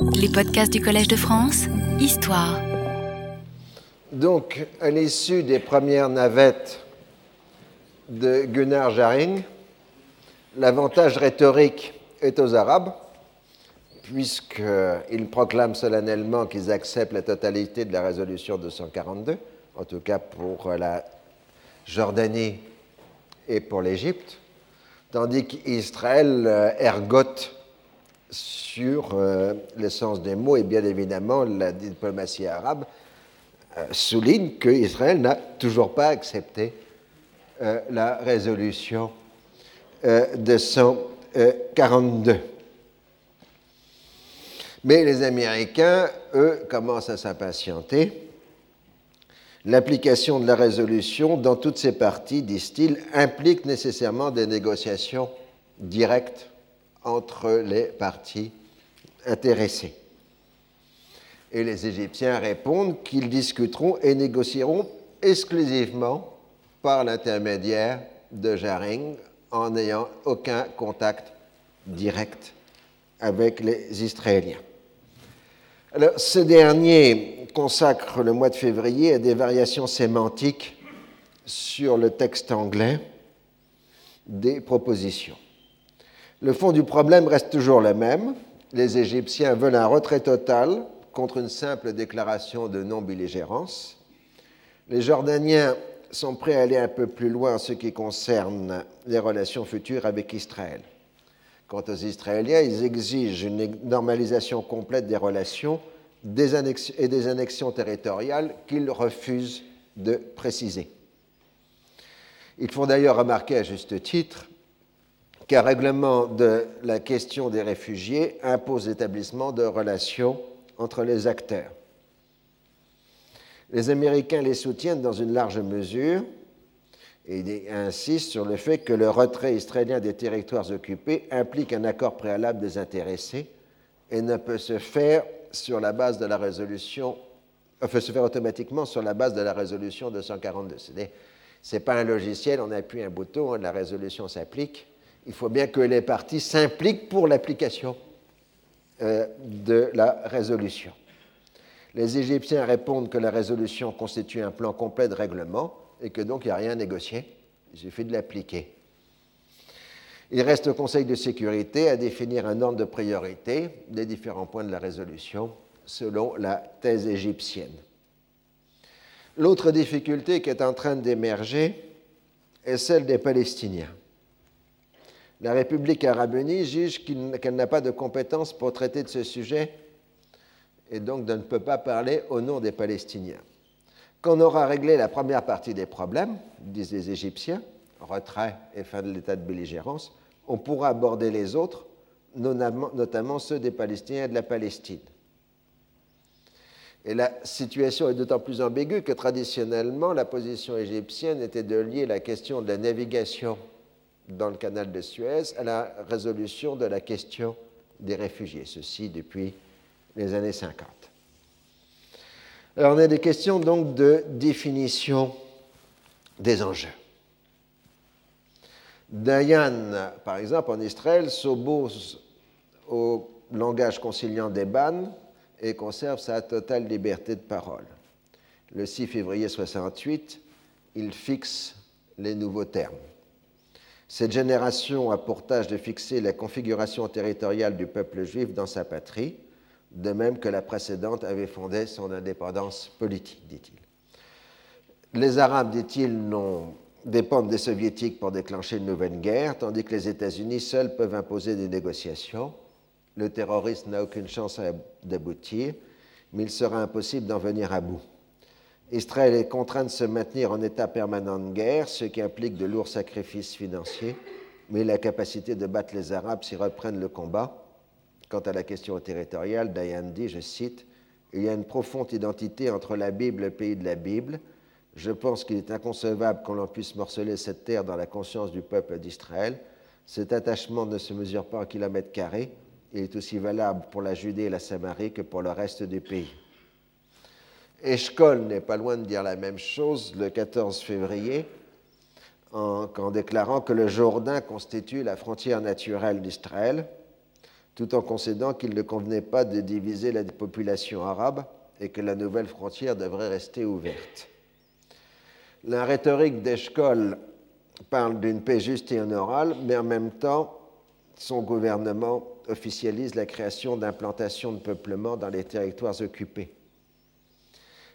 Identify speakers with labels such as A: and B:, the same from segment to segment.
A: Les podcasts du Collège de France, Histoire.
B: Donc, à l'issue des premières navettes de Gunnar Jaring, l'avantage rhétorique est aux Arabes, puisqu'ils proclament solennellement qu'ils acceptent la totalité de la résolution 242, en tout cas pour la Jordanie et pour l'Égypte, tandis qu'Israël euh, ergote sur euh, l'essence des mots, et bien évidemment, la diplomatie arabe euh, souligne qu'Israël n'a toujours pas accepté euh, la résolution 242. Mais les Américains, eux, commencent à s'impatienter. L'application de la résolution dans toutes ses parties, disent-ils, implique nécessairement des négociations directes entre les parties intéressées. Et les Égyptiens répondent qu'ils discuteront et négocieront exclusivement par l'intermédiaire de Jaring en n'ayant aucun contact direct avec les Israéliens. Alors, ce dernier consacre le mois de février à des variations sémantiques sur le texte anglais des propositions. Le fond du problème reste toujours le même. Les Égyptiens veulent un retrait total contre une simple déclaration de non-belligérance. Les Jordaniens sont prêts à aller un peu plus loin en ce qui concerne les relations futures avec Israël. Quant aux Israéliens, ils exigent une normalisation complète des relations et des annexions territoriales qu'ils refusent de préciser. Il faut d'ailleurs remarquer à juste titre qu'un règlement de la question des réfugiés impose l'établissement de relations entre les acteurs. Les Américains les soutiennent dans une large mesure et insistent sur le fait que le retrait israélien des territoires occupés implique un accord préalable des intéressés et ne peut se faire sur la base de la résolution, peut se faire automatiquement sur la base de la résolution 242. Ce n'est pas un logiciel, on appuie un bouton, la résolution s'applique il faut bien que les parties s'impliquent pour l'application euh, de la résolution. Les Égyptiens répondent que la résolution constitue un plan complet de règlement et que donc il n'y a rien à négocier, il suffit de l'appliquer. Il reste au Conseil de sécurité à définir un ordre de priorité des différents points de la résolution selon la thèse égyptienne. L'autre difficulté qui est en train d'émerger est celle des Palestiniens la République arabe unie juge qu'elle n'a pas de compétence pour traiter de ce sujet et donc ne peut pas parler au nom des Palestiniens. Quand on aura réglé la première partie des problèmes, disent les Égyptiens, retrait et fin de l'état de belligérance, on pourra aborder les autres, notamment ceux des Palestiniens et de la Palestine. Et la situation est d'autant plus ambiguë que traditionnellement, la position égyptienne était de lier la question de la navigation dans le canal de Suez à la résolution de la question des réfugiés, ceci depuis les années 50. Alors on a des questions donc de définition des enjeux. Dayan, par exemple, en Israël, s'oppose au langage conciliant des bannes et conserve sa totale liberté de parole. Le 6 février 68, il fixe les nouveaux termes. Cette génération a pour tâche de fixer la configuration territoriale du peuple juif dans sa patrie, de même que la précédente avait fondé son indépendance politique, dit-il. Les Arabes, dit-il, dépendent des Soviétiques pour déclencher une nouvelle guerre, tandis que les États-Unis seuls peuvent imposer des négociations. Le terrorisme n'a aucune chance d'aboutir, mais il sera impossible d'en venir à bout. Israël est contraint de se maintenir en état permanent de guerre, ce qui implique de lourds sacrifices financiers, mais la capacité de battre les Arabes s'ils reprennent le combat. Quant à la question territoriale, Dayan dit, je cite, Il y a une profonde identité entre la Bible et le pays de la Bible. Je pense qu'il est inconcevable qu'on puisse morceler cette terre dans la conscience du peuple d'Israël. Cet attachement ne se mesure pas en kilomètres carrés. Il est aussi valable pour la Judée et la Samarie que pour le reste du pays. Eshkol n'est pas loin de dire la même chose le 14 février en, déclarant que le Jourdain constitue la frontière naturelle d'Israël. tout en concédant qu'il ne convenait pas de diviser la population arabe et que la nouvelle frontière devrait rester ouverte. La rhétorique d'Eshkol parle d'une paix juste et honorable, mais en même temps, son gouvernement officialise la création d'implantations de peuplement dans les territoires occupés.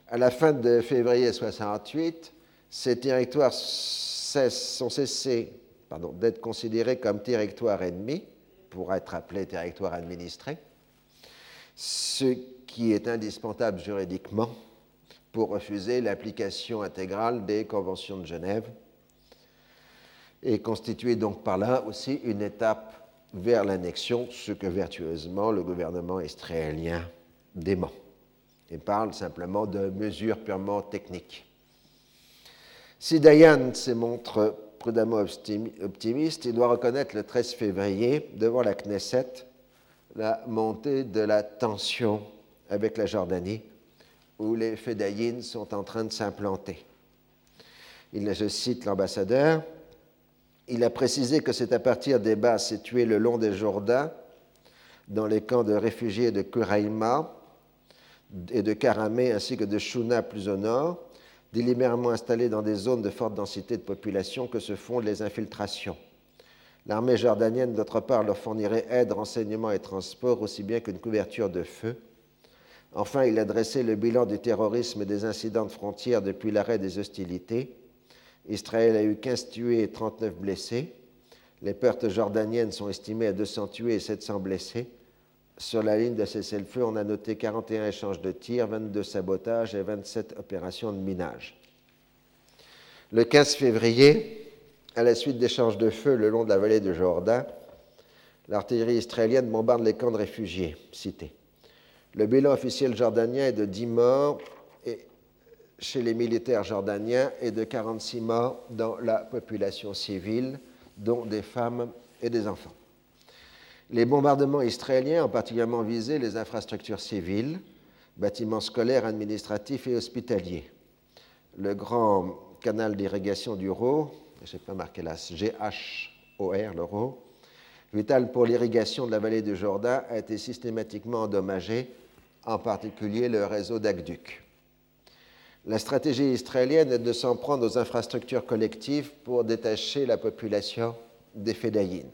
B: À la fin de février 68, ces territoires sont cessés d'être considérés comme territoires ennemis, pour être appelés territoires administrés, ce qui est indispensable juridiquement pour refuser l'application intégrale des conventions de Genève et constituer donc par là aussi une étape vers l'annexion, ce que vertueusement le gouvernement israélien dément et parle simplement de mesures purement techniques. Si Dayan se montre prudemment optimiste, il doit reconnaître le 13 février, devant la Knesset, la montée de la tension avec la Jordanie, où les Fédayines sont en train de s'implanter. Il, je cite l'ambassadeur, il a précisé que c'est à partir des bases situées le long des Jourdains, dans les camps de réfugiés de Kuraïma et de Karamé ainsi que de Shuna plus au nord, délibérément installés dans des zones de forte densité de population que se font les infiltrations. L'armée jordanienne, d'autre part, leur fournirait aide, renseignements et transport, aussi bien qu'une couverture de feu. Enfin, il a dressé le bilan du terrorisme et des incidents de frontières depuis l'arrêt des hostilités Israël a eu 15 tués et 39 blessés. Les pertes jordaniennes sont estimées à 200 tués et 700 blessés. Sur la ligne de cessez-le-feu, on a noté 41 échanges de tirs, 22 sabotages et 27 opérations de minage. Le 15 février, à la suite d'échanges de feu le long de la vallée de Jourdain, l'artillerie israélienne bombarde les camps de réfugiés cités. Le bilan officiel jordanien est de 10 morts chez les militaires jordaniens et de 46 morts dans la population civile, dont des femmes et des enfants. Les bombardements israéliens ont particulièrement visé les infrastructures civiles, bâtiments scolaires, administratifs et hospitaliers. Le grand canal d'irrigation du Rho, je n'ai pas marqué là, GHOR, le Rho, vital pour l'irrigation de la vallée du Jourdain, a été systématiquement endommagé, en particulier le réseau d'aqueducs. La stratégie israélienne est de s'en prendre aux infrastructures collectives pour détacher la population des Fédayines.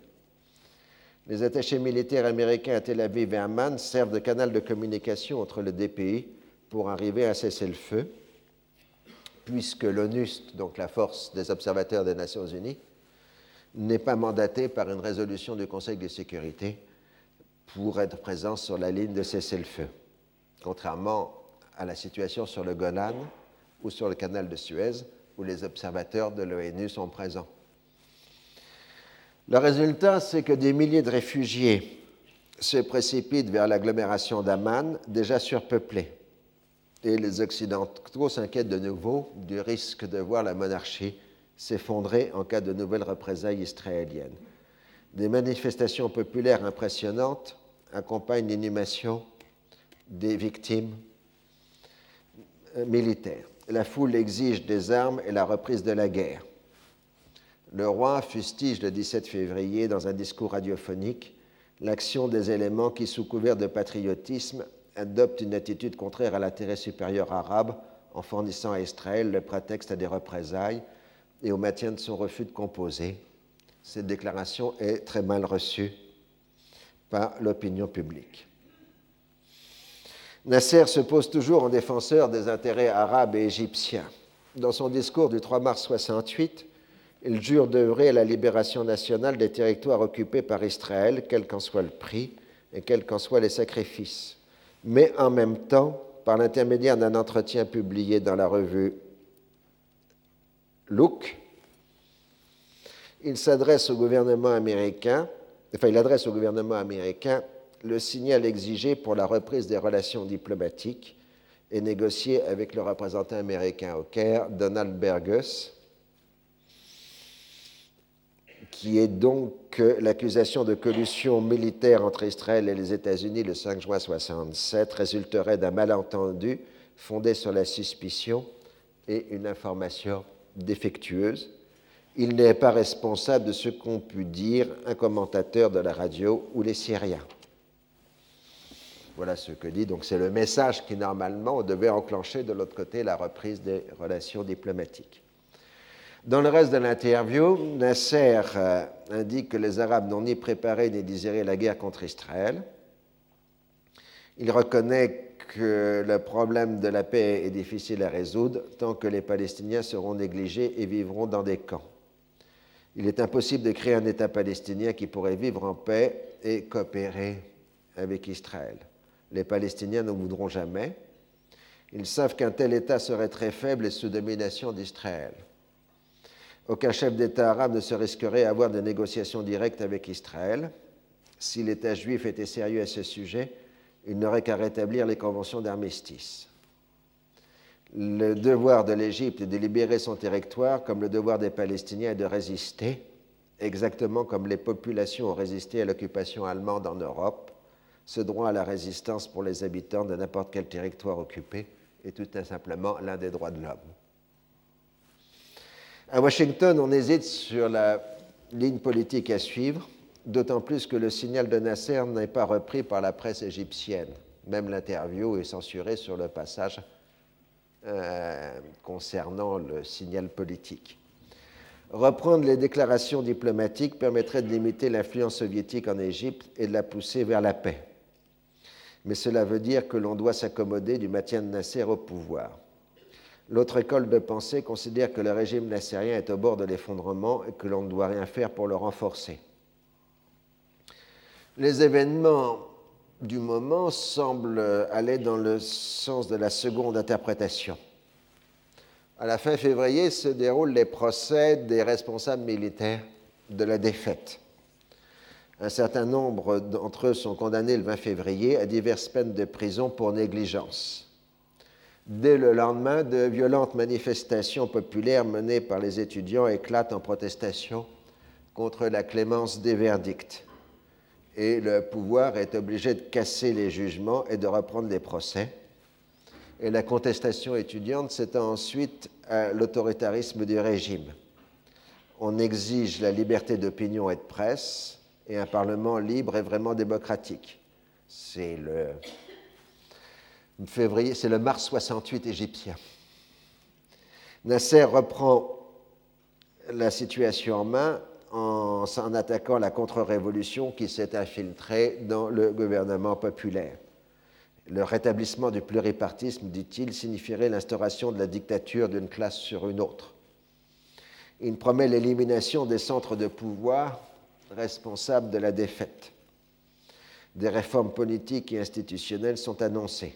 B: Les attachés militaires américains à Tel Aviv et Amman servent de canal de communication entre les deux pays pour arriver à cesser le feu, puisque l'ONUST, donc la force des observateurs des Nations Unies, n'est pas mandaté par une résolution du Conseil de sécurité pour être présent sur la ligne de cessez-le-feu, contrairement à la situation sur le Golan ou sur le canal de Suez, où les observateurs de l'ONU sont présents. Le résultat, c'est que des milliers de réfugiés se précipitent vers l'agglomération d'Amman, déjà surpeuplée. Et les Occidentaux s'inquiètent de nouveau du risque de voir la monarchie s'effondrer en cas de nouvelles représailles israéliennes. Des manifestations populaires impressionnantes accompagnent l'inhumation des victimes militaires la foule exige des armes et la reprise de la guerre. Le roi fustige le 17 février dans un discours radiophonique l'action des éléments qui, sous couvert de patriotisme, adoptent une attitude contraire à l'intérêt supérieur arabe en fournissant à Israël le prétexte à des représailles et au maintien de son refus de composer. Cette déclaration est très mal reçue par l'opinion publique. Nasser se pose toujours en défenseur des intérêts arabes et égyptiens. Dans son discours du 3 mars 68, il jure d'œuvrer à la libération nationale des territoires occupés par Israël, quel qu'en soit le prix et quels qu'en soient les sacrifices. Mais en même temps, par l'intermédiaire d'un entretien publié dans la revue Look, il s'adresse au gouvernement américain, enfin il adresse au gouvernement américain le signal exigé pour la reprise des relations diplomatiques est négocié avec le représentant américain au Caire, Donald Bergus, qui est donc l'accusation de collusion militaire entre Israël et les États-Unis le 5 juin 1967 résulterait d'un malentendu fondé sur la suspicion et une information défectueuse. Il n'est pas responsable de ce qu'ont pu dire un commentateur de la radio ou les Syriens. Voilà ce que dit. Donc c'est le message qui normalement devait enclencher de l'autre côté la reprise des relations diplomatiques. Dans le reste de l'interview, Nasser euh, indique que les Arabes n'ont ni préparé ni désiré la guerre contre Israël. Il reconnaît que le problème de la paix est difficile à résoudre tant que les Palestiniens seront négligés et vivront dans des camps. Il est impossible de créer un État palestinien qui pourrait vivre en paix et coopérer avec Israël. Les Palestiniens ne voudront jamais. Ils savent qu'un tel État serait très faible et sous domination d'Israël. Aucun chef d'État arabe ne se risquerait à avoir des négociations directes avec Israël. Si l'État juif était sérieux à ce sujet, il n'aurait qu'à rétablir les conventions d'armistice. Le devoir de l'Égypte est de libérer son territoire, comme le devoir des Palestiniens est de résister, exactement comme les populations ont résisté à l'occupation allemande en Europe. Ce droit à la résistance pour les habitants de n'importe quel territoire occupé est tout simplement l'un des droits de l'homme. À Washington, on hésite sur la ligne politique à suivre, d'autant plus que le signal de Nasser n'est pas repris par la presse égyptienne. Même l'interview est censurée sur le passage euh, concernant le signal politique. Reprendre les déclarations diplomatiques permettrait de limiter l'influence soviétique en Égypte et de la pousser vers la paix. Mais cela veut dire que l'on doit s'accommoder du maintien de Nasser au pouvoir. L'autre école de pensée considère que le régime nassérien est au bord de l'effondrement et que l'on ne doit rien faire pour le renforcer. Les événements du moment semblent aller dans le sens de la seconde interprétation. À la fin février se déroulent les procès des responsables militaires de la défaite. Un certain nombre d'entre eux sont condamnés le 20 février à diverses peines de prison pour négligence. Dès le lendemain, de violentes manifestations populaires menées par les étudiants éclatent en protestation contre la clémence des verdicts. Et le pouvoir est obligé de casser les jugements et de reprendre les procès. Et la contestation étudiante s'étend ensuite à l'autoritarisme du régime. On exige la liberté d'opinion et de presse et un Parlement libre et vraiment démocratique. C'est le février, c'est le mars 68 égyptien. Nasser reprend la situation en main en s'en attaquant la contre-révolution qui s'est infiltrée dans le gouvernement populaire. Le rétablissement du pluripartisme, dit-il, signifierait l'instauration de la dictature d'une classe sur une autre. Il promet l'élimination des centres de pouvoir responsables de la défaite. Des réformes politiques et institutionnelles sont annoncées.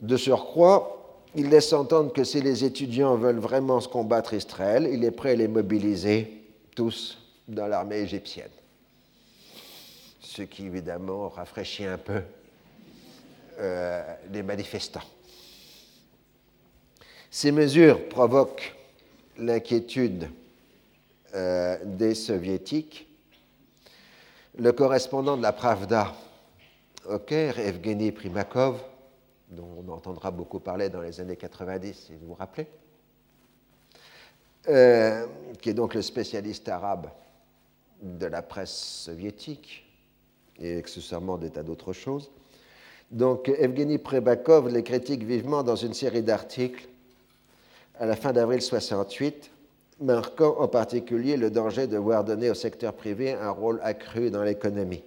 B: De surcroît, il laisse entendre que si les étudiants veulent vraiment se combattre Israël, il est prêt à les mobiliser tous dans l'armée égyptienne. Ce qui évidemment rafraîchit un peu euh, les manifestants. Ces mesures provoquent l'inquiétude euh, des soviétiques. Le correspondant de la Pravda au Caire, Evgeny Primakov, dont on entendra beaucoup parler dans les années 90, si vous vous rappelez, euh, qui est donc le spécialiste arabe de la presse soviétique et accessoirement des tas d'autres choses. Donc Evgeny Prebakov les critique vivement dans une série d'articles à la fin d'avril 68, marquant en particulier le danger de voir donner au secteur privé un rôle accru dans l'économie.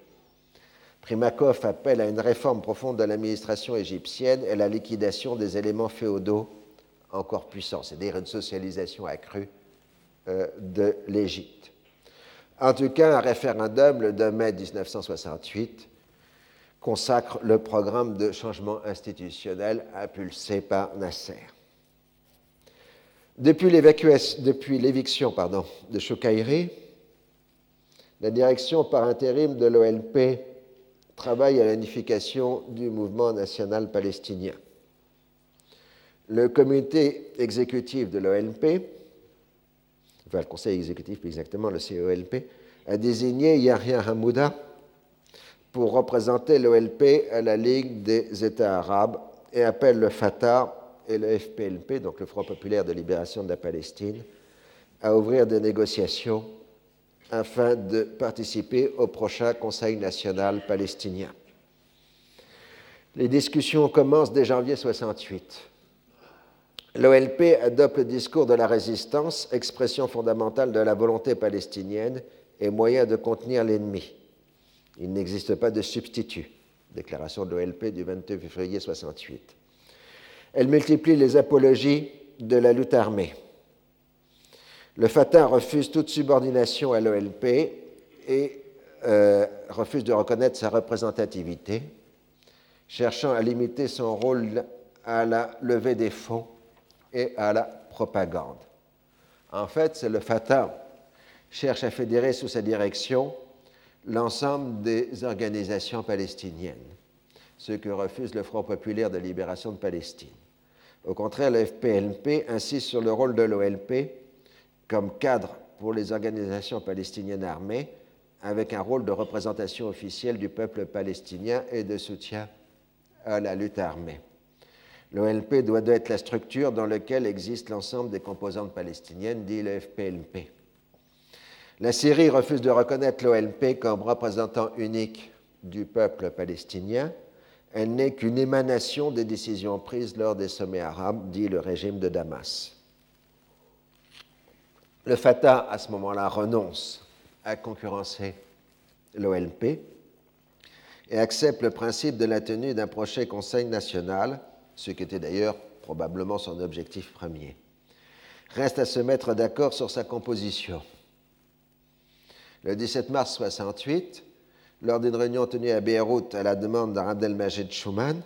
B: Primakov appelle à une réforme profonde de l'administration égyptienne et à la liquidation des éléments féodaux encore puissants, c'est-à-dire une socialisation accrue euh, de l'Égypte. En tout cas, un référendum le 2 mai 1968 consacre le programme de changement institutionnel impulsé par Nasser. Depuis l'éviction de Choukaïri, la direction par intérim de l'OLP travaille à l'unification du mouvement national palestinien. Le comité exécutif de l'OLP, enfin le conseil exécutif plus exactement, le CELP, a désigné Yahya Hamouda pour représenter l'OLP à la Ligue des États arabes et appelle le Fatah et le FPLP, donc le Front populaire de libération de la Palestine, à ouvrir des négociations afin de participer au prochain Conseil national palestinien. Les discussions commencent dès janvier 68. L'OLP adopte le discours de la résistance, expression fondamentale de la volonté palestinienne et moyen de contenir l'ennemi. Il n'existe pas de substitut. Déclaration de l'OLP du 22 février 68. Elle multiplie les apologies de la lutte armée. Le Fatah refuse toute subordination à l'OLP et euh, refuse de reconnaître sa représentativité, cherchant à limiter son rôle à la levée des fonds et à la propagande. En fait, c'est le Fatah cherche à fédérer sous sa direction l'ensemble des organisations palestiniennes, ce que refuse le Front populaire de libération de Palestine. Au contraire, le FPLP insiste sur le rôle de l'OLP comme cadre pour les organisations palestiniennes armées, avec un rôle de représentation officielle du peuple palestinien et de soutien à la lutte armée. L'OLP doit être la structure dans laquelle existe l'ensemble des composantes palestiniennes, dit le FPLP. La Syrie refuse de reconnaître l'OLP comme représentant unique du peuple palestinien. Elle n'est qu'une émanation des décisions prises lors des sommets arabes, dit le régime de Damas. Le Fatah, à ce moment-là, renonce à concurrencer l'OLP et accepte le principe de la tenue d'un prochain Conseil national, ce qui était d'ailleurs probablement son objectif premier. Reste à se mettre d'accord sur sa composition. Le 17 mars 68, lors d'une réunion tenue à Beyrouth à la demande d'Abdelmajid Schuman,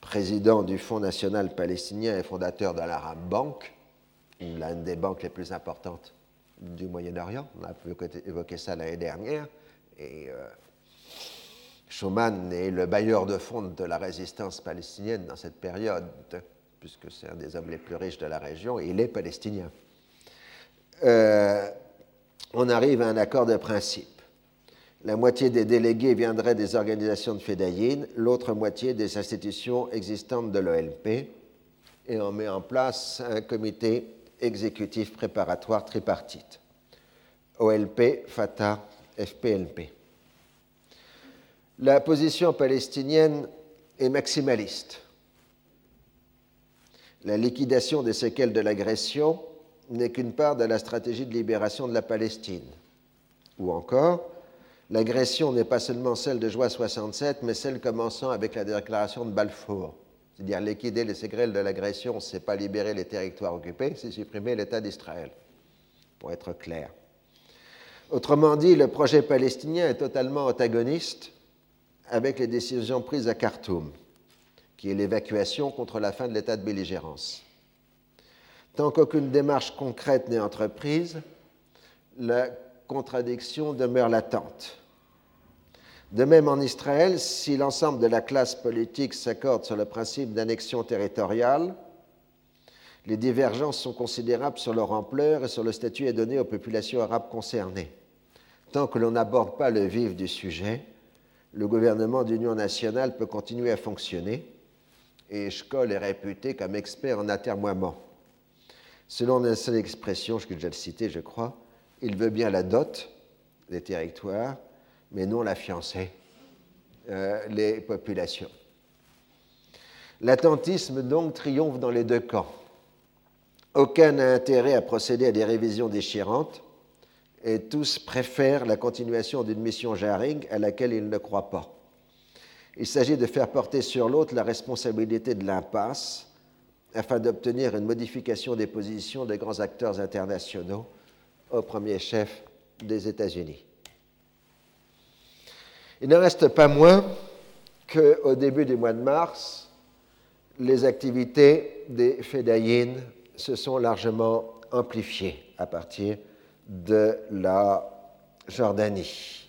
B: président du Fonds national palestinien et fondateur de l'Arab Bank, l'une des banques les plus importantes du Moyen-Orient, on a évoqué ça l'année dernière, et euh, Schuman est le bailleur de fonds de la résistance palestinienne dans cette période, puisque c'est un des hommes les plus riches de la région, il est palestinien. Euh, on arrive à un accord de principe. La moitié des délégués viendraient des organisations de Fédayine, l'autre moitié des institutions existantes de l'OLP, et on met en place un comité exécutif préparatoire tripartite. OLP, Fatah, FPLP. La position palestinienne est maximaliste. La liquidation des séquelles de l'agression n'est qu'une part de la stratégie de libération de la Palestine. Ou encore, l'agression n'est pas seulement celle de juin 67, mais celle commençant avec la déclaration de Balfour. C'est-à-dire liquider les séquelles de l'agression, ce n'est pas libérer les territoires occupés, c'est supprimer l'État d'Israël, pour être clair. Autrement dit, le projet palestinien est totalement antagoniste avec les décisions prises à Khartoum, qui est l'évacuation contre la fin de l'état de belligérance. Tant qu'aucune démarche concrète n'est entreprise, la contradiction demeure latente. De même en Israël, si l'ensemble de la classe politique s'accorde sur le principe d'annexion territoriale, les divergences sont considérables sur leur ampleur et sur le statut à donner aux populations arabes concernées. Tant que l'on n'aborde pas le vif du sujet, le gouvernement d'union nationale peut continuer à fonctionner et Scholl est réputé comme expert en atermoiement. Selon une seule expression, je vais déjà le citer, je crois, il veut bien la dot des territoires, mais non la fiancée, euh, les populations. L'attentisme donc triomphe dans les deux camps. Aucun n'a intérêt à procéder à des révisions déchirantes et tous préfèrent la continuation d'une mission Jaring à laquelle ils ne croient pas. Il s'agit de faire porter sur l'autre la responsabilité de l'impasse afin d'obtenir une modification des positions des grands acteurs internationaux, au premier chef des États-Unis. Il ne reste pas moins qu'au début du mois de mars, les activités des Fédayines se sont largement amplifiées à partir de la Jordanie.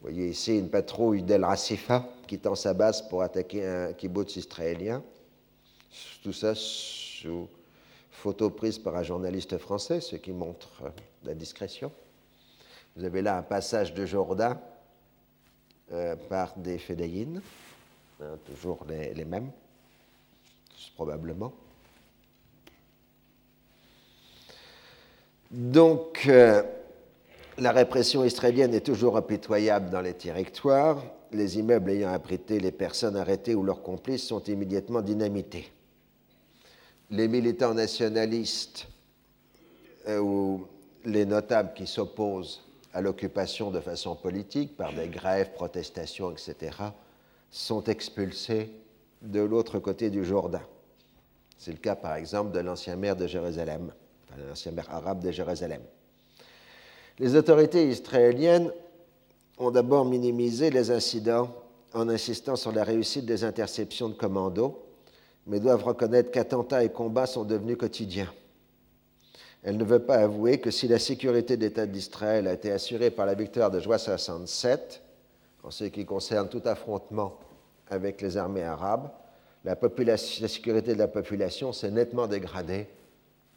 B: Vous voyez ici une patrouille d'El Rasifa qui tend sa base pour attaquer un kibbutz israélien. Tout ça sous photo prise par un journaliste français, ce qui montre la discrétion. Vous avez là un passage de Jourdain par des fédéines, hein, toujours les, mêmes, probablement. Donc, euh, la répression israélienne est toujours impitoyable dans les territoires. les immeubles ayant abrité les personnes arrêtées ou leurs complices sont immédiatement dynamités. Les militants nationalistes euh, ou les notables qui s'opposent à l'occupation de façon politique par des grèves, protestations, etc., sont expulsés de l'autre côté du Jourdain. C'est le cas, par exemple, de l'ancien maire de Jérusalem, l'ancien maire arabe de Jérusalem. Les autorités israéliennes ont d'abord minimisé les incidents en insistant sur la réussite des interceptions de commandos, mais doivent reconnaître qu'attentats et combats sont devenus quotidiens. Elle ne veut pas avouer que si la sécurité de l'État d'Israël a été assurée par la victoire de juin 67, en ce qui concerne tout affrontement avec les armées arabes, la, sécurité de la population s'est nettement dégradée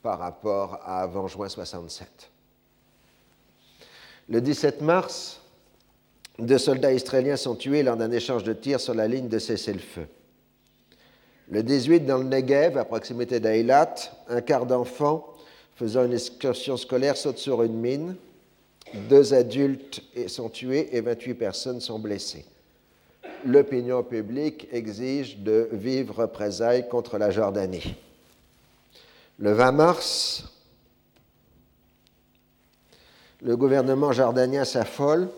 B: par rapport à avant juin 67. Le 17 mars, deux soldats israéliens sont tués lors d'un échange de tirs sur la ligne de cessez-le-feu. Le 18, dans le Negev, à proximité d'Aïlat, un quart d'enfants faisant une excursion scolaire sautent sur une mine. Deux adultes sont tués et 28 personnes sont blessées. L'opinion publique exige de vivre représailles contre la Jordanie. Le 20 mars, le gouvernement jordanien s'affole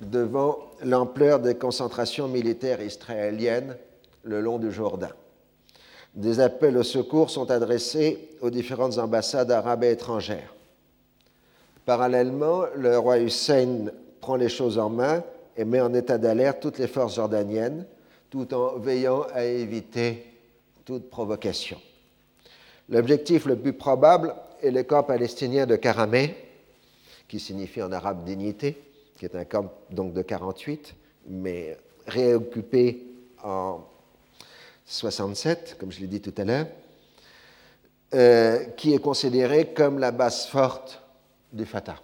B: devant l'ampleur des concentrations militaires israéliennes le long du Jourdain. Des appels au secours sont adressés aux différentes ambassades arabes et étrangères. Parallèlement, le roi Hussein prend les choses en main et met en état d'alerte toutes les forces jordaniennes, tout en veillant à éviter toute provocation. L'objectif le plus probable est le camp palestinien de Karameh, qui signifie en arabe dignité, qui est un camp donc de 48, mais réoccupé en 67, comme je l'ai dit tout à l'heure, euh, qui est considéré comme la base forte du Fatah.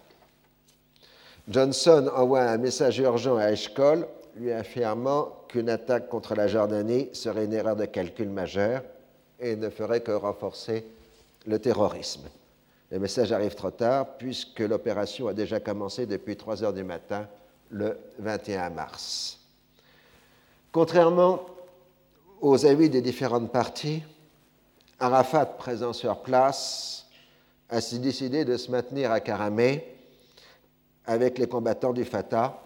B: Johnson envoie un message urgent à Eshkol, lui affirmant qu'une attaque contre la Jordanie serait une erreur de calcul majeure et ne ferait que renforcer le terrorisme. Le message arrive trop tard puisque l'opération a déjà commencé depuis 3 heures du matin le 21 mars. Contrairement aux avis des différentes parties, Arafat, présent sur place, a décidé de se maintenir à Karamé avec les combattants du Fatah,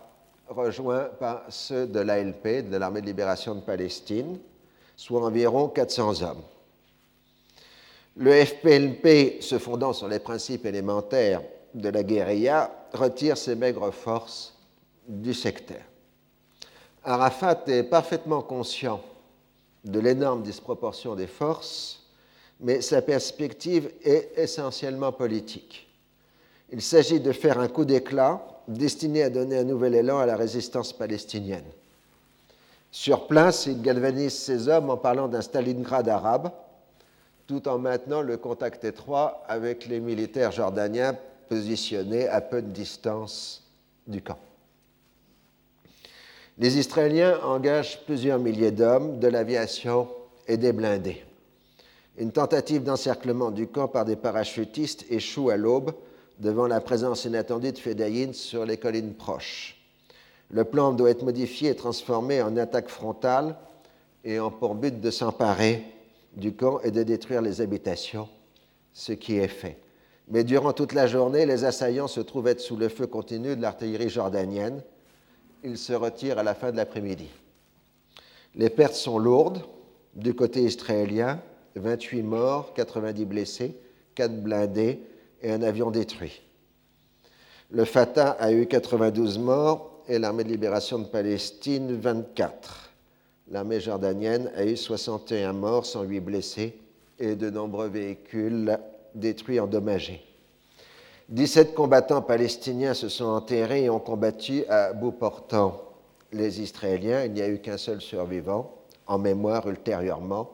B: rejoints par ceux de l'ALP, de l'Armée de libération de Palestine, soit environ 400 hommes. Le FPLP, se fondant sur les principes élémentaires de la guérilla, retire ses maigres forces du secteur. Arafat est parfaitement conscient de l'énorme disproportion des forces, mais sa perspective est essentiellement politique. Il s'agit de faire un coup d'éclat destiné à donner un nouvel élan à la résistance palestinienne. Sur place, il galvanise ses hommes en parlant d'un Stalingrad arabe, tout en maintenant le contact étroit avec les militaires jordaniens positionnés à peu de distance du camp. Les Israéliens engagent plusieurs milliers d'hommes, de l'aviation et des blindés. Une tentative d'encerclement du camp par des parachutistes échoue à l'aube devant la présence inattendue de Fedaïn sur les collines proches. Le plan doit être modifié et transformé en attaque frontale et en pour but de s'emparer du camp et de détruire les habitations, ce qui est fait. Mais durant toute la journée, les assaillants se trouvent être sous le feu continu de l'artillerie jordanienne il se retire à la fin de l'après-midi. Les pertes sont lourdes du côté israélien, 28 morts, 90 blessés, 4 blindés et un avion détruit. Le Fatah a eu 92 morts et l'armée de libération de Palestine 24. L'armée jordanienne a eu 61 morts, 108 blessés et de nombreux véhicules détruits, endommagés. 17 combattants palestiniens se sont enterrés et ont combattu à bout portant les Israéliens. Il n'y a eu qu'un seul survivant, en mémoire ultérieurement.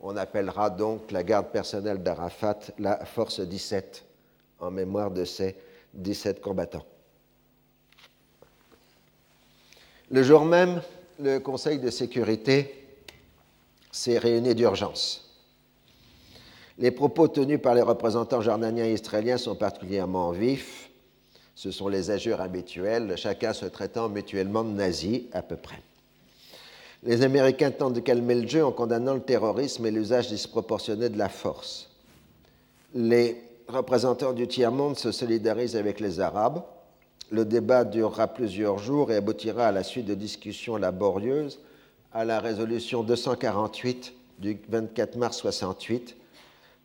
B: On appellera donc la garde personnelle d'Arafat la Force 17, en mémoire de ces 17 combattants. Le jour même, le Conseil de sécurité s'est réuni d'urgence. Les propos tenus par les représentants jordaniens et israéliens sont particulièrement vifs. Ce sont les injures habituelles, chacun se traitant mutuellement de nazis à peu près. Les Américains tentent de calmer le jeu en condamnant le terrorisme et l'usage disproportionné de la force. Les représentants du tiers-monde se solidarisent avec les Arabes. Le débat durera plusieurs jours et aboutira à la suite de discussions laborieuses à la résolution 248 du 24 mars 68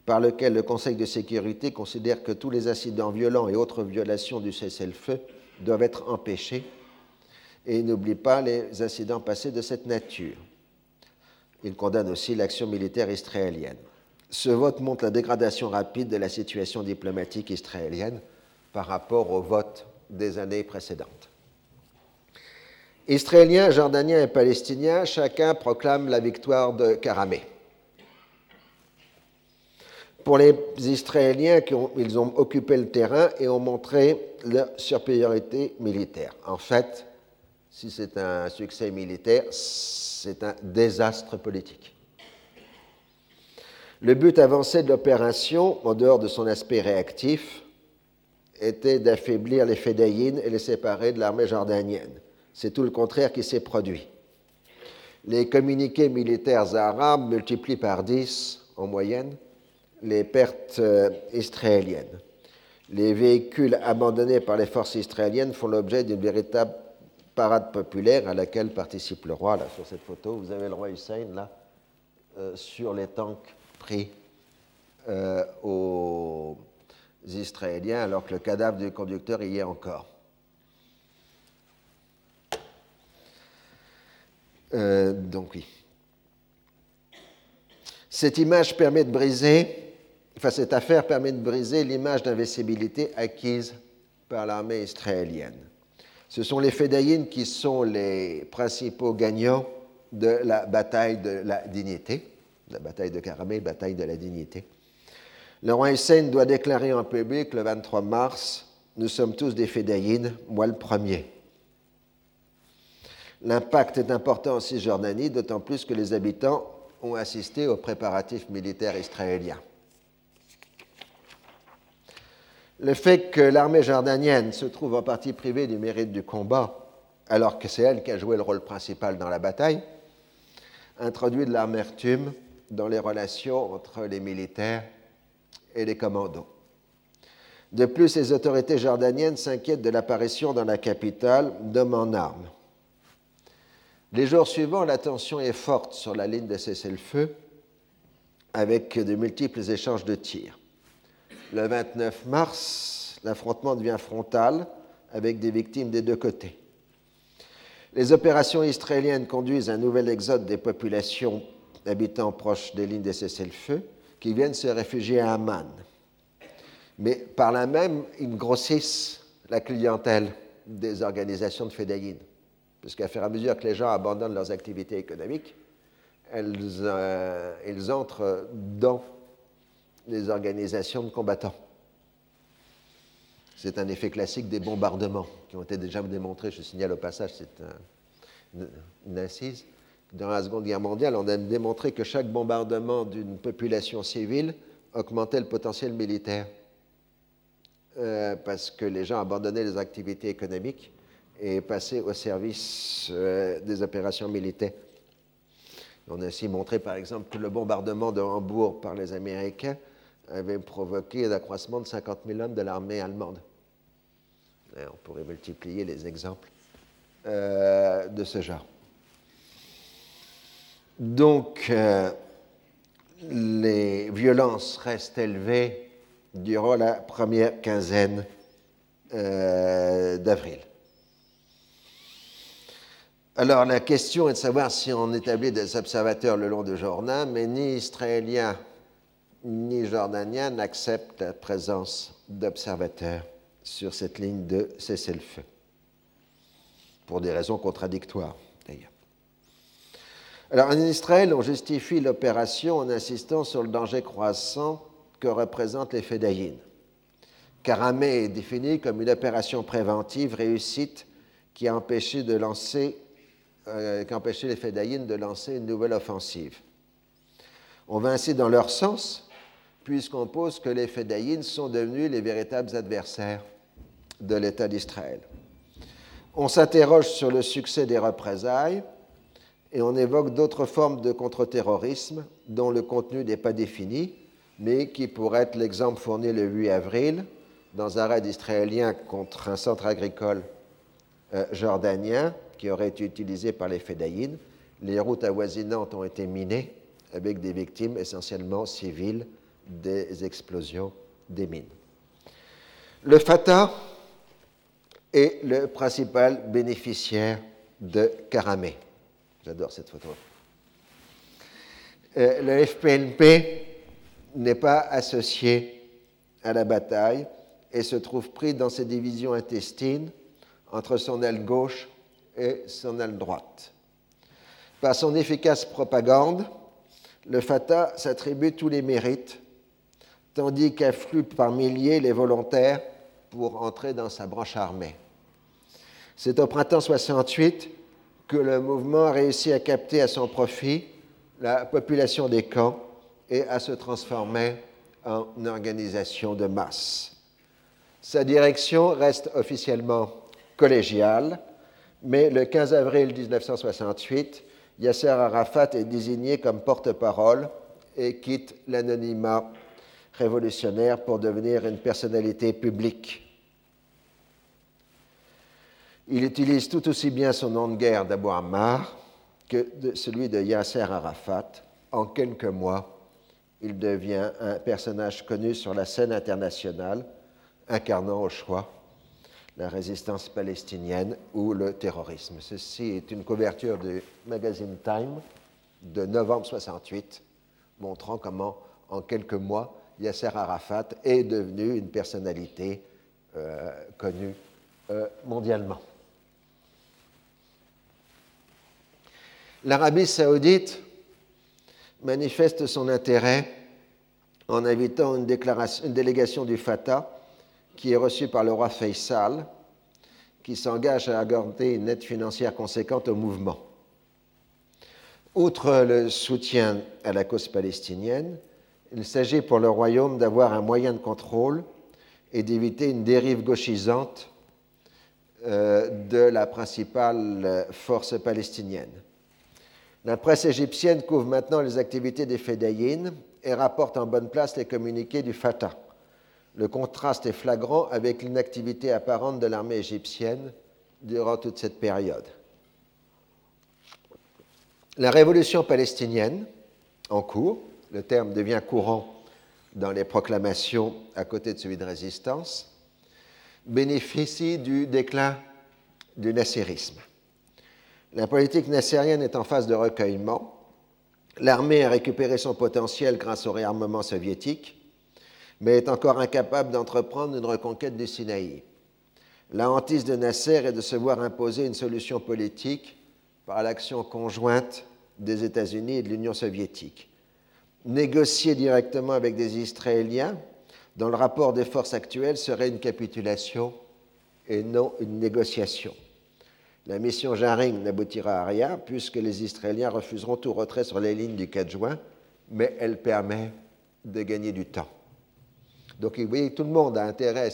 B: par lequel le Conseil de sécurité considère que tous les incidents violents et autres violations du cessez-le-feu doivent être empêchés et n'oublie pas les incidents passés de cette nature. Il condamne aussi l'action militaire israélienne. Ce vote montre la dégradation rapide de la situation diplomatique israélienne par rapport au vote des années précédentes. Israéliens, Jordaniens et Palestiniens, chacun proclame la victoire de Karamé. Pour les Israéliens, ils ont occupé le terrain et ont montré leur supériorité militaire. En fait, si c'est un succès militaire, c'est un désastre politique. Le but avancé de l'opération, en dehors de son aspect réactif, était d'affaiblir les Fédayines et les séparer de l'armée jordanienne. C'est tout le contraire qui s'est produit. Les communiqués militaires arabes multiplient par 10 en moyenne les pertes euh, israéliennes. Les véhicules abandonnés par les forces israéliennes font l'objet d'une véritable parade populaire à laquelle participe le roi. Là, sur cette photo, vous avez le roi Hussein là, euh, sur les tanks pris euh, aux Israéliens, alors que le cadavre du conducteur y est encore. donc oui. Cette image permet de briser Enfin, cette affaire permet de briser l'image d'investibilité acquise par l'armée israélienne. Ce sont les Fédayines qui sont les principaux gagnants de la bataille de la dignité, la bataille de Karamé, bataille de la dignité. Le roi Hussein doit déclarer en public le 23 mars Nous sommes tous des Fédayines, moi le premier. L'impact est important en Cisjordanie, d'autant plus que les habitants ont assisté aux préparatifs militaires israéliens. Le fait que l'armée jordanienne se trouve en partie privée du mérite du combat, alors que c'est elle qui a joué le rôle principal dans la bataille, introduit de l'amertume dans les relations entre les militaires et les commandos. De plus, les autorités jordaniennes s'inquiètent de l'apparition dans la capitale d'hommes en armes. Les jours suivants, la tension est forte sur la ligne de cessez-le-feu, avec de multiples échanges de tirs. Le 29 mars, l'affrontement devient frontal avec des victimes des deux côtés. Les opérations israéliennes conduisent à un nouvel exode des populations habitant proches des lignes de cessez-le-feu qui viennent se réfugier à Amman. Mais par là même, ils grossissent la clientèle des organisations de fédayines. Puisqu'à et à mesure que les gens abandonnent leurs activités économiques, euh, ils entrent dans des organisations de combattants. C'est un effet classique des bombardements qui ont été déjà démontrés. Je signale au passage, c'est une, incise. Dans la Seconde Guerre mondiale, on a démontré que chaque bombardement d'une population civile augmentait le potentiel militaire. Euh, parce que les gens abandonnaient les activités économiques et passaient au service euh, des opérations militaires. On a ainsi montré, par exemple, que le bombardement de Hambourg par les Américains avait provoqué l'accroissement de 50 000 hommes de l'armée allemande. on pourrait multiplier les exemples euh, de ce genre. Donc, euh, les violences restent élevées durant la première quinzaine euh, d'avril. Alors, la question est de savoir si on établit des observateurs le long de Jourdain, mais ni Israéliens ni jordanien n'acceptent la présence d'observateurs sur cette ligne de cessez-le-feu, pour des raisons contradictoires d'ailleurs. Alors en Israël, on justifie l'opération en insistant sur le danger croissant que représentent les fédayines. Karamé est défini comme une opération préventive réussite qui a empêché, euh, a les fédayines de lancer une nouvelle offensive. On va ainsi dans leur sens puisqu'on pose que les Fédayines sont devenus les véritables adversaires de l'État d'Israël. On s'interroge sur le succès des représailles et on évoque d'autres formes de contre-terrorisme dont le contenu n'est pas défini, mais qui pourrait être l'exemple fourni le 8 avril dans un raid israélien contre un centre agricole euh, jordanien qui aurait été utilisé par les Fédayines. Les routes avoisinantes ont été minées avec des victimes essentiellement civiles des explosions des mines. Le Fatah est le principal bénéficiaire de Karamé. J'adore cette photo. Euh, le FPNP n'est pas associé à la bataille et se trouve pris dans ses divisions intestines entre son aile gauche et son aile droite. Par son efficace propagande, le Fatah s'attribue tous les mérites, tandis qu'affluent par milliers les volontaires pour entrer dans sa branche armée. C'est au printemps 68 que le mouvement a réussi à capter à son profit la population des camps et à se transformer en organisation de masse. Sa direction reste officiellement collégiale, mais le 15 avril 1968, Yasser Arafat est désigné comme porte-parole et quitte l'anonymat révolutionnaire pour devenir une personnalité publique. Il utilise tout aussi bien son nom de guerre d'Abou Ammar que celui de Yasser Arafat. En quelques mois, il devient un personnage connu sur la scène internationale, incarnant au choix la résistance palestinienne ou le terrorisme. Ceci est une couverture du magazine Time de novembre 68, montrant comment, en quelques mois, Yasser Arafat est devenu une personnalité euh, connue euh, mondialement. L'Arabie saoudite manifeste son intérêt en invitant une, une délégation du Fatah qui est reçu par le roi Faisal, qui s'engage à accorder une aide financière conséquente au mouvement. Outre le soutien à la cause palestinienne, il s'agit pour le royaume d'avoir un moyen de contrôle et d'éviter une dérive gauchisante euh, de la principale force palestinienne. La presse égyptienne couvre maintenant les activités des Fédayines et rapporte en bonne place les communiqués du Fatah. Le contraste est flagrant avec l'inactivité apparente de l'armée égyptienne durant toute cette période. La révolution palestinienne, en cours, le terme devient courant dans les proclamations à côté de celui de résistance, bénéficie du déclin du nasserisme. La politique nassérienne est en phase de recueillement. L'armée a récupéré son potentiel grâce au réarmement soviétique mais est encore incapable d'entreprendre une reconquête du Sinaï. La hantise de Nasser est de se voir imposer une solution politique par l'action conjointe des États-Unis et de l'Union soviétique. Négocier directement avec des Israéliens, dans le rapport des forces actuelles, serait une capitulation et non une négociation. La mission Jaring n'aboutira à rien puisque les Israéliens refuseront tout retrait sur les lignes du 4 juin, mais elle permet de gagner du temps. Donc, vous voyez, tout le monde a intérêt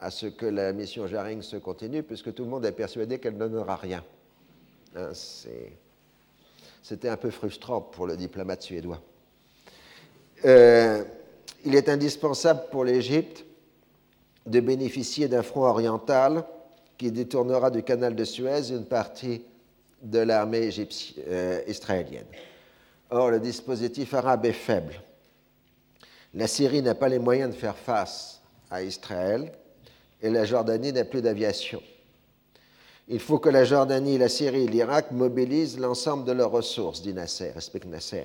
B: à ce que la mission Jaring se continue, puisque tout le monde est persuadé qu'elle ne donnera rien. Hein, c'était un peu frustrant pour le diplomate suédois. Euh, il est indispensable pour l'Égypte de bénéficier d'un front oriental qui détournera du canal de Suez une partie de l'armée euh, israélienne. Or, le dispositif arabe est faible. La Syrie n'a pas les moyens de faire face à Israël et la Jordanie n'a plus d'aviation. Il faut que la Jordanie, la Syrie et l'Irak mobilisent l'ensemble de leurs ressources, dit Nasser, respecte Nasser.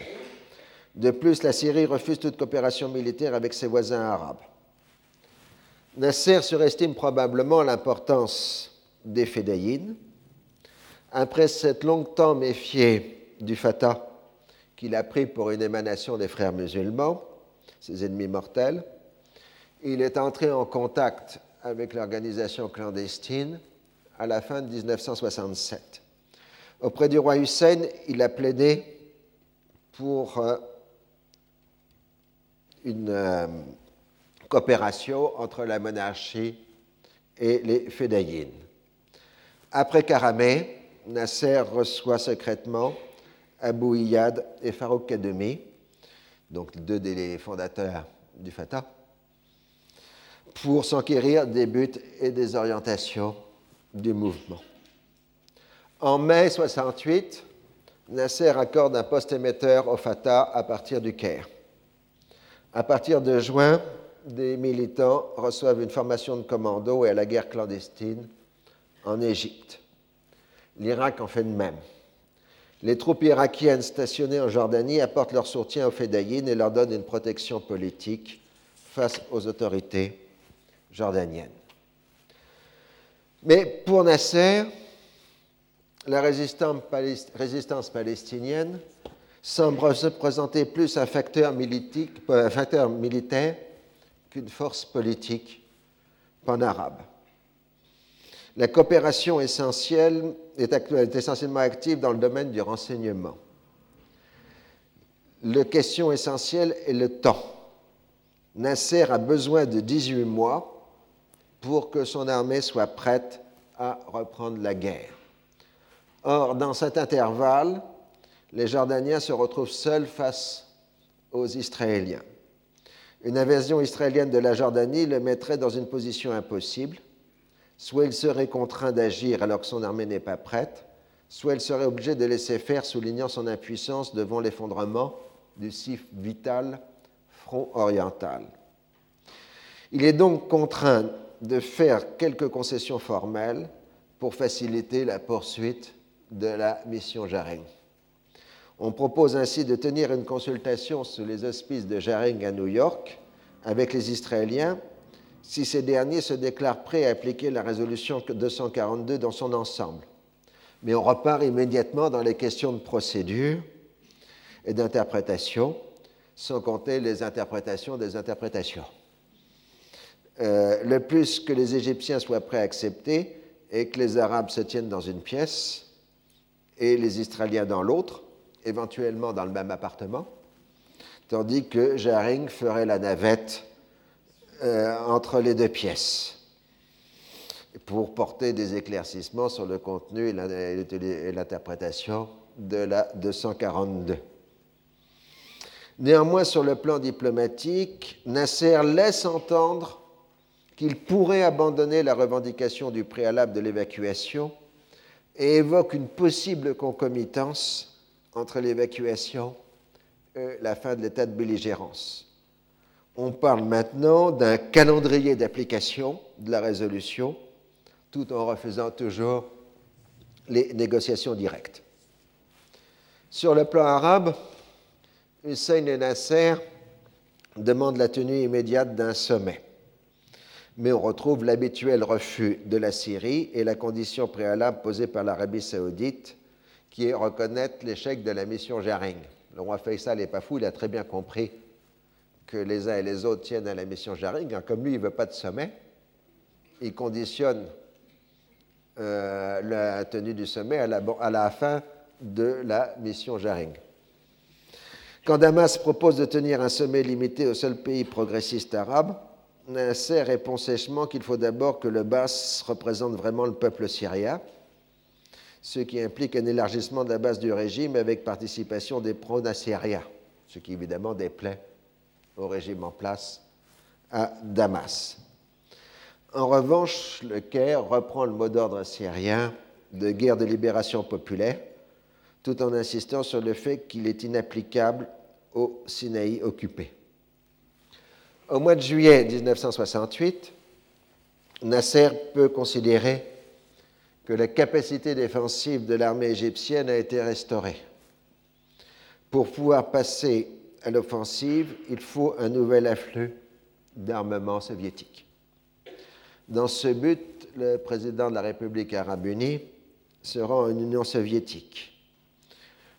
B: De plus, la Syrie refuse toute coopération militaire avec ses voisins arabes. Nasser surestime probablement l'importance des Fédayines. Après s'être longtemps méfié du Fatah, qu'il a pris pour une émanation des frères musulmans, ses ennemis mortels. Il est entré en contact avec l'organisation clandestine à la fin de 1967. Auprès du roi Hussein, il a plaidé pour euh, une euh, coopération entre la monarchie et les Fédayines. Après Karamé, Nasser reçoit secrètement Abou Iyad et Farouk Kademi, donc deux des fondateurs du Fatah, pour s'enquérir des buts et des orientations du mouvement. En mai 68, Nasser accorde un poste émetteur au Fatah à partir du Caire. À partir de juin, des militants reçoivent une formation de commando et à la guerre clandestine en Égypte. L'Irak en fait de même. Les troupes irakiennes stationnées en Jordanie apportent leur soutien aux Fédayines et leur donnent une protection politique face aux autorités jordaniennes. Mais pour Nasser, la résistance palestinienne semble se présenter plus un facteur, un facteur militaire qu'une force politique pan-arabe. La coopération essentielle est, est, essentiellement active dans le domaine du renseignement. La question essentielle est le temps. Nasser a besoin de 18 mois pour que son armée soit prête à reprendre la guerre. Or, dans cet intervalle, les Jordaniens se retrouvent seuls face aux Israéliens. Une invasion israélienne de la Jordanie le mettrait dans une position impossible. Soit il serait contraint d'agir alors que son armée n'est pas prête, soit il serait obligé de laisser faire, soulignant son impuissance devant l'effondrement du si vital front oriental. Il est donc contraint de faire quelques concessions formelles pour faciliter la poursuite de la mission Jaring. On propose ainsi de tenir une consultation sous les auspices de Jaring à New York avec les Israéliens si ces derniers se déclarent prêts à appliquer la résolution 242 dans son ensemble. Mais on repart immédiatement dans les questions de procédure et d'interprétation, sans compter les interprétations des interprétations. Euh, le plus que les Égyptiens soient prêts à accepter est que les Arabes se tiennent dans une pièce et les Israéliens dans l'autre, éventuellement dans le même appartement, tandis que Jaring ferait la navette euh, entre les deux pièces pour porter des éclaircissements sur le contenu et l'interprétation de la 242. Néanmoins, sur le plan diplomatique, Nasser laisse entendre qu'il pourrait abandonner la revendication du préalable de l'évacuation et évoque une possible concomitance entre l'évacuation et la fin de l'état de belligérance. On parle maintenant d'un calendrier d'application de la résolution, tout en refusant toujours les négociations directes. Sur le plan arabe, Hussein et Nasser demandent la tenue immédiate d'un sommet. Mais on retrouve l'habituel refus de la Syrie et la condition préalable posée par l'Arabie saoudite qui est reconnaître l'échec de la mission Jaring. Le roi Faisal n'est pas fou, il a très bien compris que les uns et les autres tiennent à la mission Jaring. Comme lui, il ne veut pas de sommet, il conditionne euh, la tenue du sommet à la, à la, fin de la mission Jaring. Quand Damas propose de tenir un sommet limité au seul pays progressiste arabe, Nasser répond sèchement qu'il faut d'abord que le Bas représente vraiment le peuple syrien ce qui implique un élargissement de la base du régime avec participation des pro ce qui évidemment déplaît au régime en place à Damas. En revanche, le Caire reprend le mot d'ordre syrien de guerre de libération populaire, tout en insistant sur le fait qu'il est inapplicable au Sinaï occupé. Au mois de juillet 1968, Nasser peut considérer que la capacité défensive de l'armée égyptienne a été restaurée. Pour pouvoir passer à l'offensive, il faut un nouvel afflux d'armement soviétique. Dans ce but, le président de la République arabe unie se rend en Union soviétique.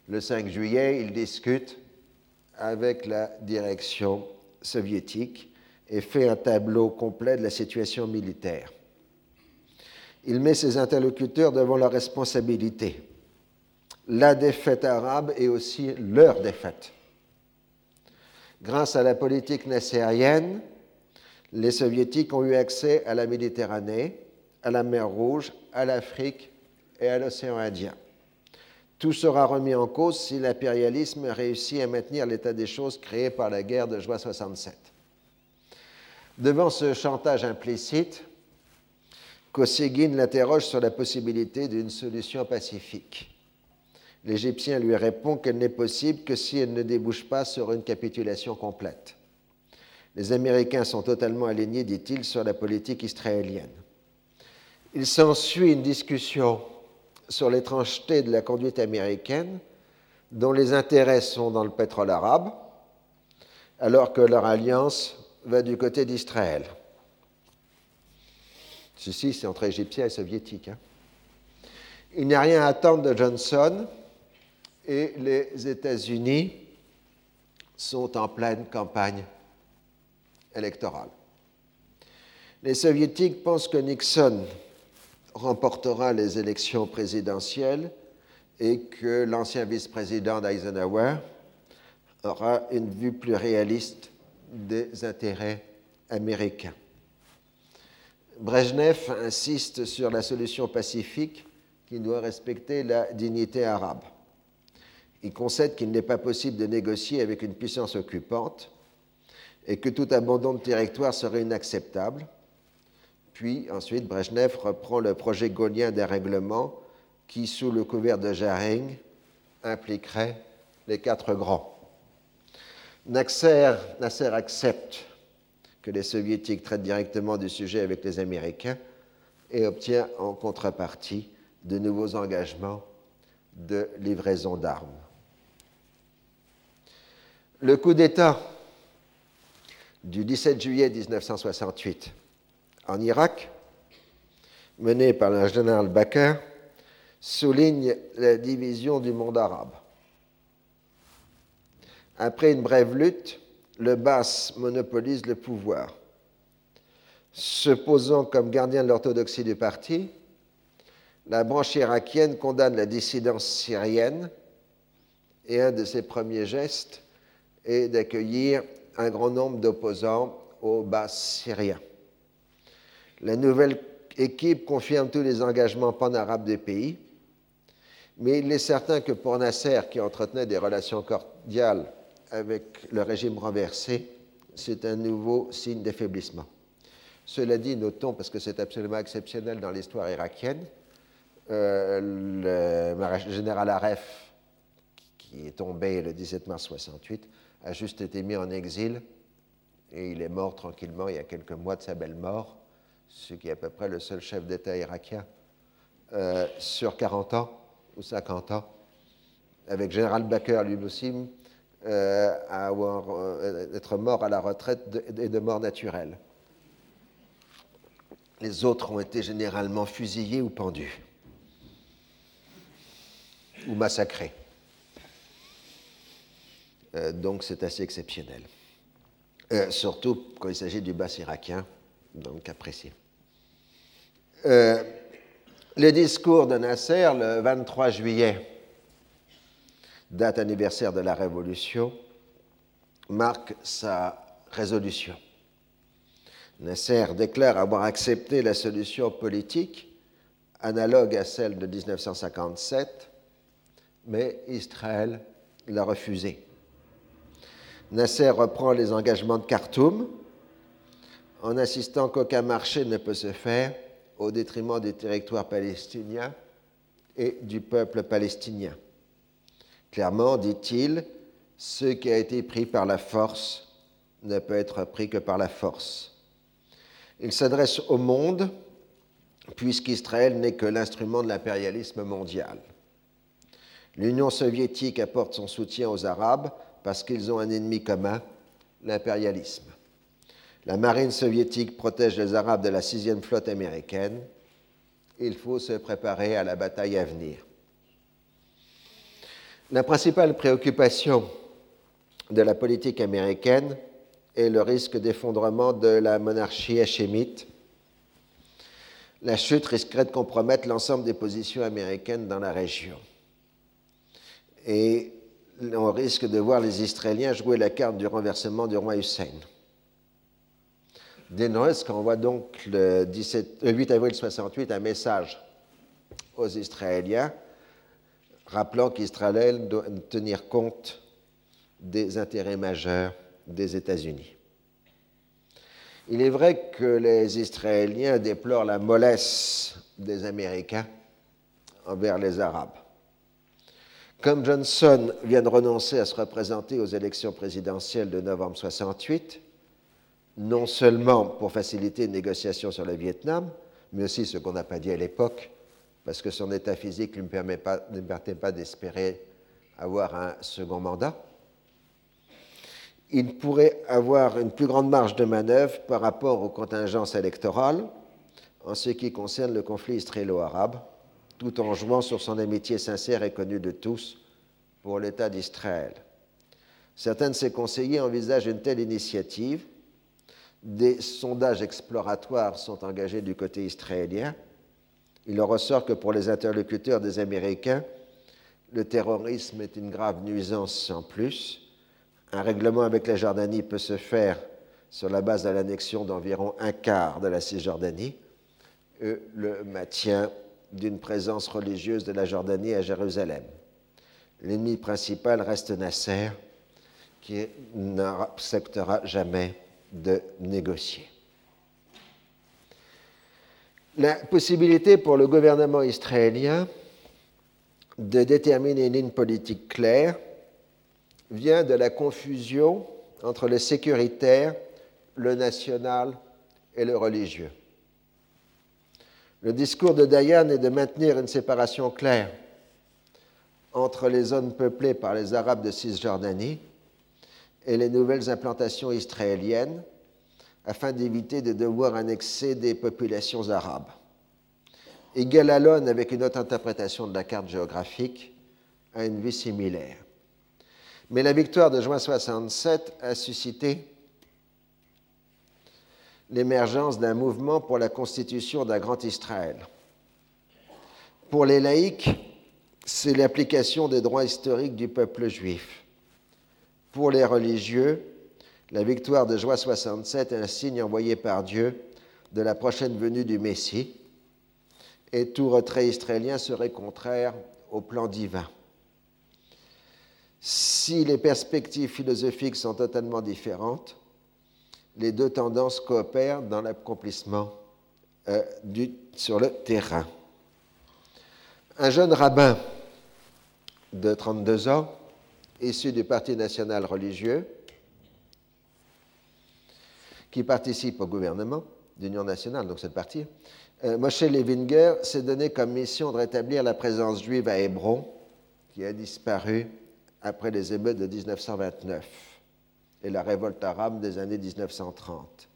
B: Le 5 juillet, il discute avec la direction soviétique et fait un tableau complet de la situation militaire il met ses interlocuteurs devant leur responsabilité. La défaite arabe est aussi leur défaite. Grâce à la politique nassérienne, les soviétiques ont eu accès à la Méditerranée à la mer Rouge, à l'Afrique et à l'océan Indien. Tout sera remis en cause si l'impérialisme réussit à maintenir l'état des choses créé par la guerre de juin 67. Devant ce chantage implicite, Kosygin l'interroge sur la possibilité d'une solution pacifique. L'Égyptien lui répond qu'elle n'est possible que si elle ne débouche pas sur une capitulation complète. Les Américains sont totalement alignés, dit-il, sur la politique israélienne. Il s'ensuit une discussion sur l'étrangeté de la conduite américaine, dont les intérêts sont dans le pétrole arabe, alors que leur alliance va du côté d'Israël. Ceci, c'est entre Égyptiens et Soviétiques. Hein. Il n'y a rien à attendre de Johnson et les États-Unis sont en pleine campagne électorale. Les Soviétiques pensent que Nixon remportera les élections présidentielles et que l'ancien vice-président d'Eisenhower aura une vue plus réaliste des intérêts américains. Brezhnev insiste sur la solution pacifique qui doit respecter la dignité arabe. Il concède qu'il n'est pas possible de négocier avec une puissance occupante et que tout abandon de territoire serait inacceptable puis ensuite, Brezhnev reprend le projet gaulien d'un règlement qui, sous le couvert de Jaring, impliquerait les quatre grands. Nasser accepte que les soviétiques traitent directement du sujet avec les Américains et obtient en contrepartie de nouveaux engagements de livraison d'armes. Le coup d'État du 17 juillet 1968 en Irak, mené par le général Bakr, souligne la division du monde arabe. Après une brève lutte, le Bas monopolise le pouvoir. Se posant comme gardien de l'orthodoxie du parti, la branche irakienne condamne la dissidence syrienne et un de ses premiers gestes est d'accueillir un grand nombre d'opposants au Bas syrien. La nouvelle équipe confirme tous les engagements pan-arabes des pays, mais il est certain que pour Nasser, qui entretenait des relations cordiales avec le régime renversé, c'est un nouveau signe d'affaiblissement. Cela dit, notons, parce que c'est absolument exceptionnel dans l'histoire irakienne, euh, le général Aref, qui est tombé le 17 mars 68, a juste été mis en exil et il est mort tranquillement il y a quelques mois de sa belle mort ce qui est à peu près le seul chef d'État irakien euh, sur 40 ans ou 50 ans, avec Général Baker lui aussi, à avoir, euh, être mort à la retraite et de, mort naturelle. Les autres ont été généralement fusillés ou pendus, ou massacrés. donc c'est assez exceptionnel. surtout quand il s'agit du bas irakien, donc apprécié. Euh, le discours de Nasser, le 23 juillet, date anniversaire de la Révolution, marque sa résolution. Nasser déclare avoir accepté la solution politique analogue à celle de 1957, mais Israël l'a refusée. Nasser reprend les engagements de Khartoum en insistant qu'aucun marché ne peut se faire au détriment des territoires palestiniens et du peuple palestinien. Clairement, dit-il, ce qui a été pris par la force ne peut être pris que par la force. Il s'adresse au monde, puisqu'Israël n'est que l'instrument de l'impérialisme mondial. L'Union soviétique apporte son soutien aux Arabes parce qu'ils ont un ennemi commun, l'impérialisme. La marine soviétique protège les Arabes de la sixième flotte américaine. Il faut se préparer à la bataille à venir. La principale préoccupation de la politique américaine est le risque d'effondrement de la monarchie hachémite. La chute risquerait de compromettre l'ensemble des positions américaines dans la région. Et on risque de voir les Israéliens jouer la carte du renversement du roi Hussein. Denreusk envoie donc le, 17, le 8 avril 68 un message aux Israéliens rappelant qu'Israël doit tenir compte des intérêts majeurs des États-Unis. Il est vrai que les Israéliens déplorent la mollesse des Américains envers les Arabes. Comme Johnson vient de renoncer à se représenter aux élections présidentielles de novembre 68, non seulement pour faciliter une négociation sur le Vietnam, mais aussi ce qu'on n'a pas dit à l'époque, parce que son état physique ne lui permet pas, pas d'espérer avoir un second mandat, il pourrait avoir une plus grande marge de manœuvre par rapport aux contingences électorales en ce qui concerne le conflit israélo-arabe, tout en jouant sur son amitié sincère et connue de tous pour l'État d'Israël. Certains de ses conseillers envisagent une telle initiative. Des sondages exploratoires sont engagés du côté israélien. Il en ressort que pour les interlocuteurs des Américains, le terrorisme est une grave nuisance en plus un règlement avec la Jordanie peut se faire sur la base de l'annexion d'environ un quart de la Cisjordanie et le maintien d'une présence religieuse de la Jordanie à Jérusalem. L'ennemi principal reste Nasser, qui n'acceptera jamais de négocier. La possibilité pour le gouvernement israélien de déterminer une ligne politique claire vient de la confusion entre le sécuritaire, le national et le religieux. Le discours de Dayan est de maintenir une séparation claire entre les zones peuplées par les Arabes de Cisjordanie et les nouvelles implantations israéliennes afin d'éviter de devoir annexer des populations arabes. Et Galalon, avec une autre interprétation de la carte géographique, a une vie similaire. Mais la victoire de juin 67 a suscité l'émergence d'un mouvement pour la constitution d'un grand Israël. Pour les laïcs, c'est l'application des droits historiques du peuple juif. Pour les religieux, la victoire de juin 67 est un signe envoyé par Dieu de la prochaine venue du Messie, et tout retrait israélien serait contraire au plan divin. Si les perspectives philosophiques sont totalement différentes, les deux tendances coopèrent dans l'accomplissement euh, sur le terrain. Un jeune rabbin de 32 ans, issu du Parti national religieux, qui participe au gouvernement d'Union nationale, donc cette partie, euh, Moshe Levinger s'est donné comme mission de rétablir la présence juive à Hébron, qui a disparu après les émeutes de 1929 et la révolte arabe des années 1930.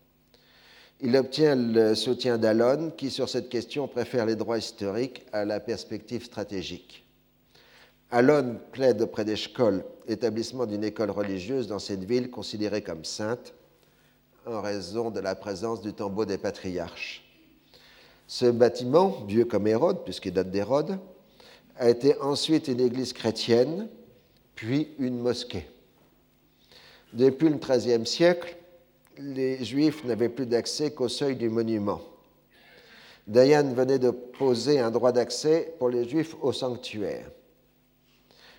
B: Il obtient le soutien d'Alon, qui sur cette question préfère les droits historiques à la perspective stratégique. Alon plaide auprès d'école l'établissement d'une école religieuse dans cette ville considérée comme sainte en raison de la présence du tombeau des patriarches. Ce bâtiment, vieux comme Hérode, puisqu'il date d'Hérode, a été ensuite une église chrétienne puis une mosquée. Depuis le XIIIe siècle, les Juifs n'avaient plus d'accès qu'au seuil du monument. Dayan venait de poser un droit d'accès pour les Juifs au sanctuaire.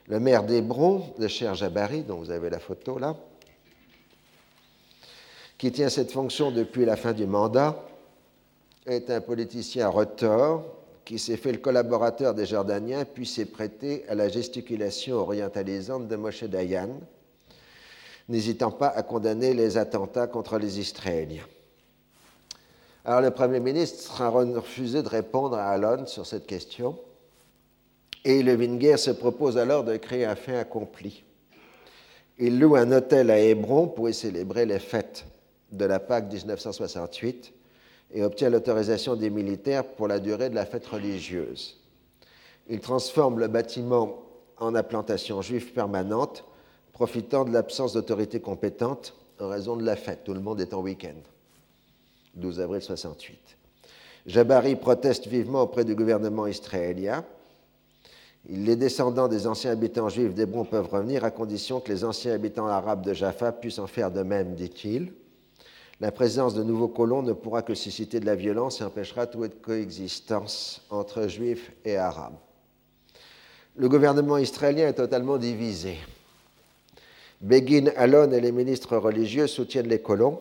B: Le maire d'Hébron, le cher Jabari, dont vous avez la photo là, qui tient cette fonction depuis la fin du mandat, est un politicien retors qui s'est fait le collaborateur des Jordaniens, puis s'est prêté à la gesticulation orientalisante de Moshe Dayan, n'hésitant pas à condamner les attentats contre les Israéliens. Alors le Premier ministre a refusé de répondre à Alon sur cette question, et le Winger se propose alors de créer un fait accompli. Il loue un hôtel à Hébron pour y célébrer les fêtes de la Pâque 1968 et obtient l'autorisation des militaires pour la durée de la fête religieuse. Il transforme le bâtiment en implantation juive permanente, profitant de l'absence d'autorité compétente en raison de la fête. Tout le monde est en week-end. 12 avril 68. Jabari proteste vivement auprès du gouvernement israélien. Les descendants des anciens habitants juifs d'Hébron peuvent revenir à condition que les anciens habitants arabes de Jaffa puissent en faire de même, dit-il. La présence de nouveaux colons ne pourra que susciter de la violence et empêchera toute coexistence entre juifs et arabes. Le gouvernement israélien est totalement divisé. Begin, Alon et les ministres religieux soutiennent les colons,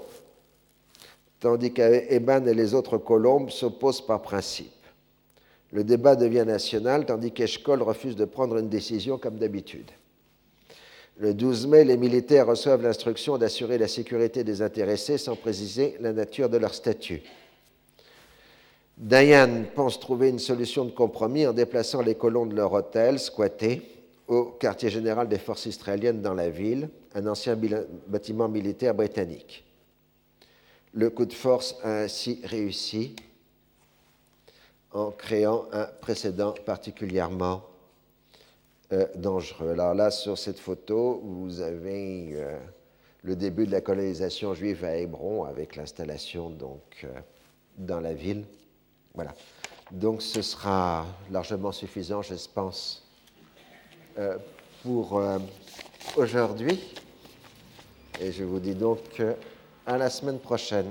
B: tandis qu'Eban et les autres colombes s'opposent par principe. Le débat devient national, tandis qu'Eshkol refuse de prendre une décision comme d'habitude. Le 12 mai, les militaires reçoivent l'instruction d'assurer la sécurité des intéressés sans préciser la nature de leur statut. Diane pense trouver une solution de compromis en déplaçant les colons de leur hôtel squatté au quartier général des forces israéliennes dans la ville, un ancien bâtiment militaire britannique. Le coup de force a ainsi réussi en créant un précédent particulièrement euh, dangereux. Alors là, sur cette photo, vous avez euh, le début de la colonisation juive à Hébron avec l'installation donc euh, dans la ville. Voilà. Donc ce sera largement suffisant, je pense, pour aujourd'hui. Et je vous dis donc à la semaine prochaine.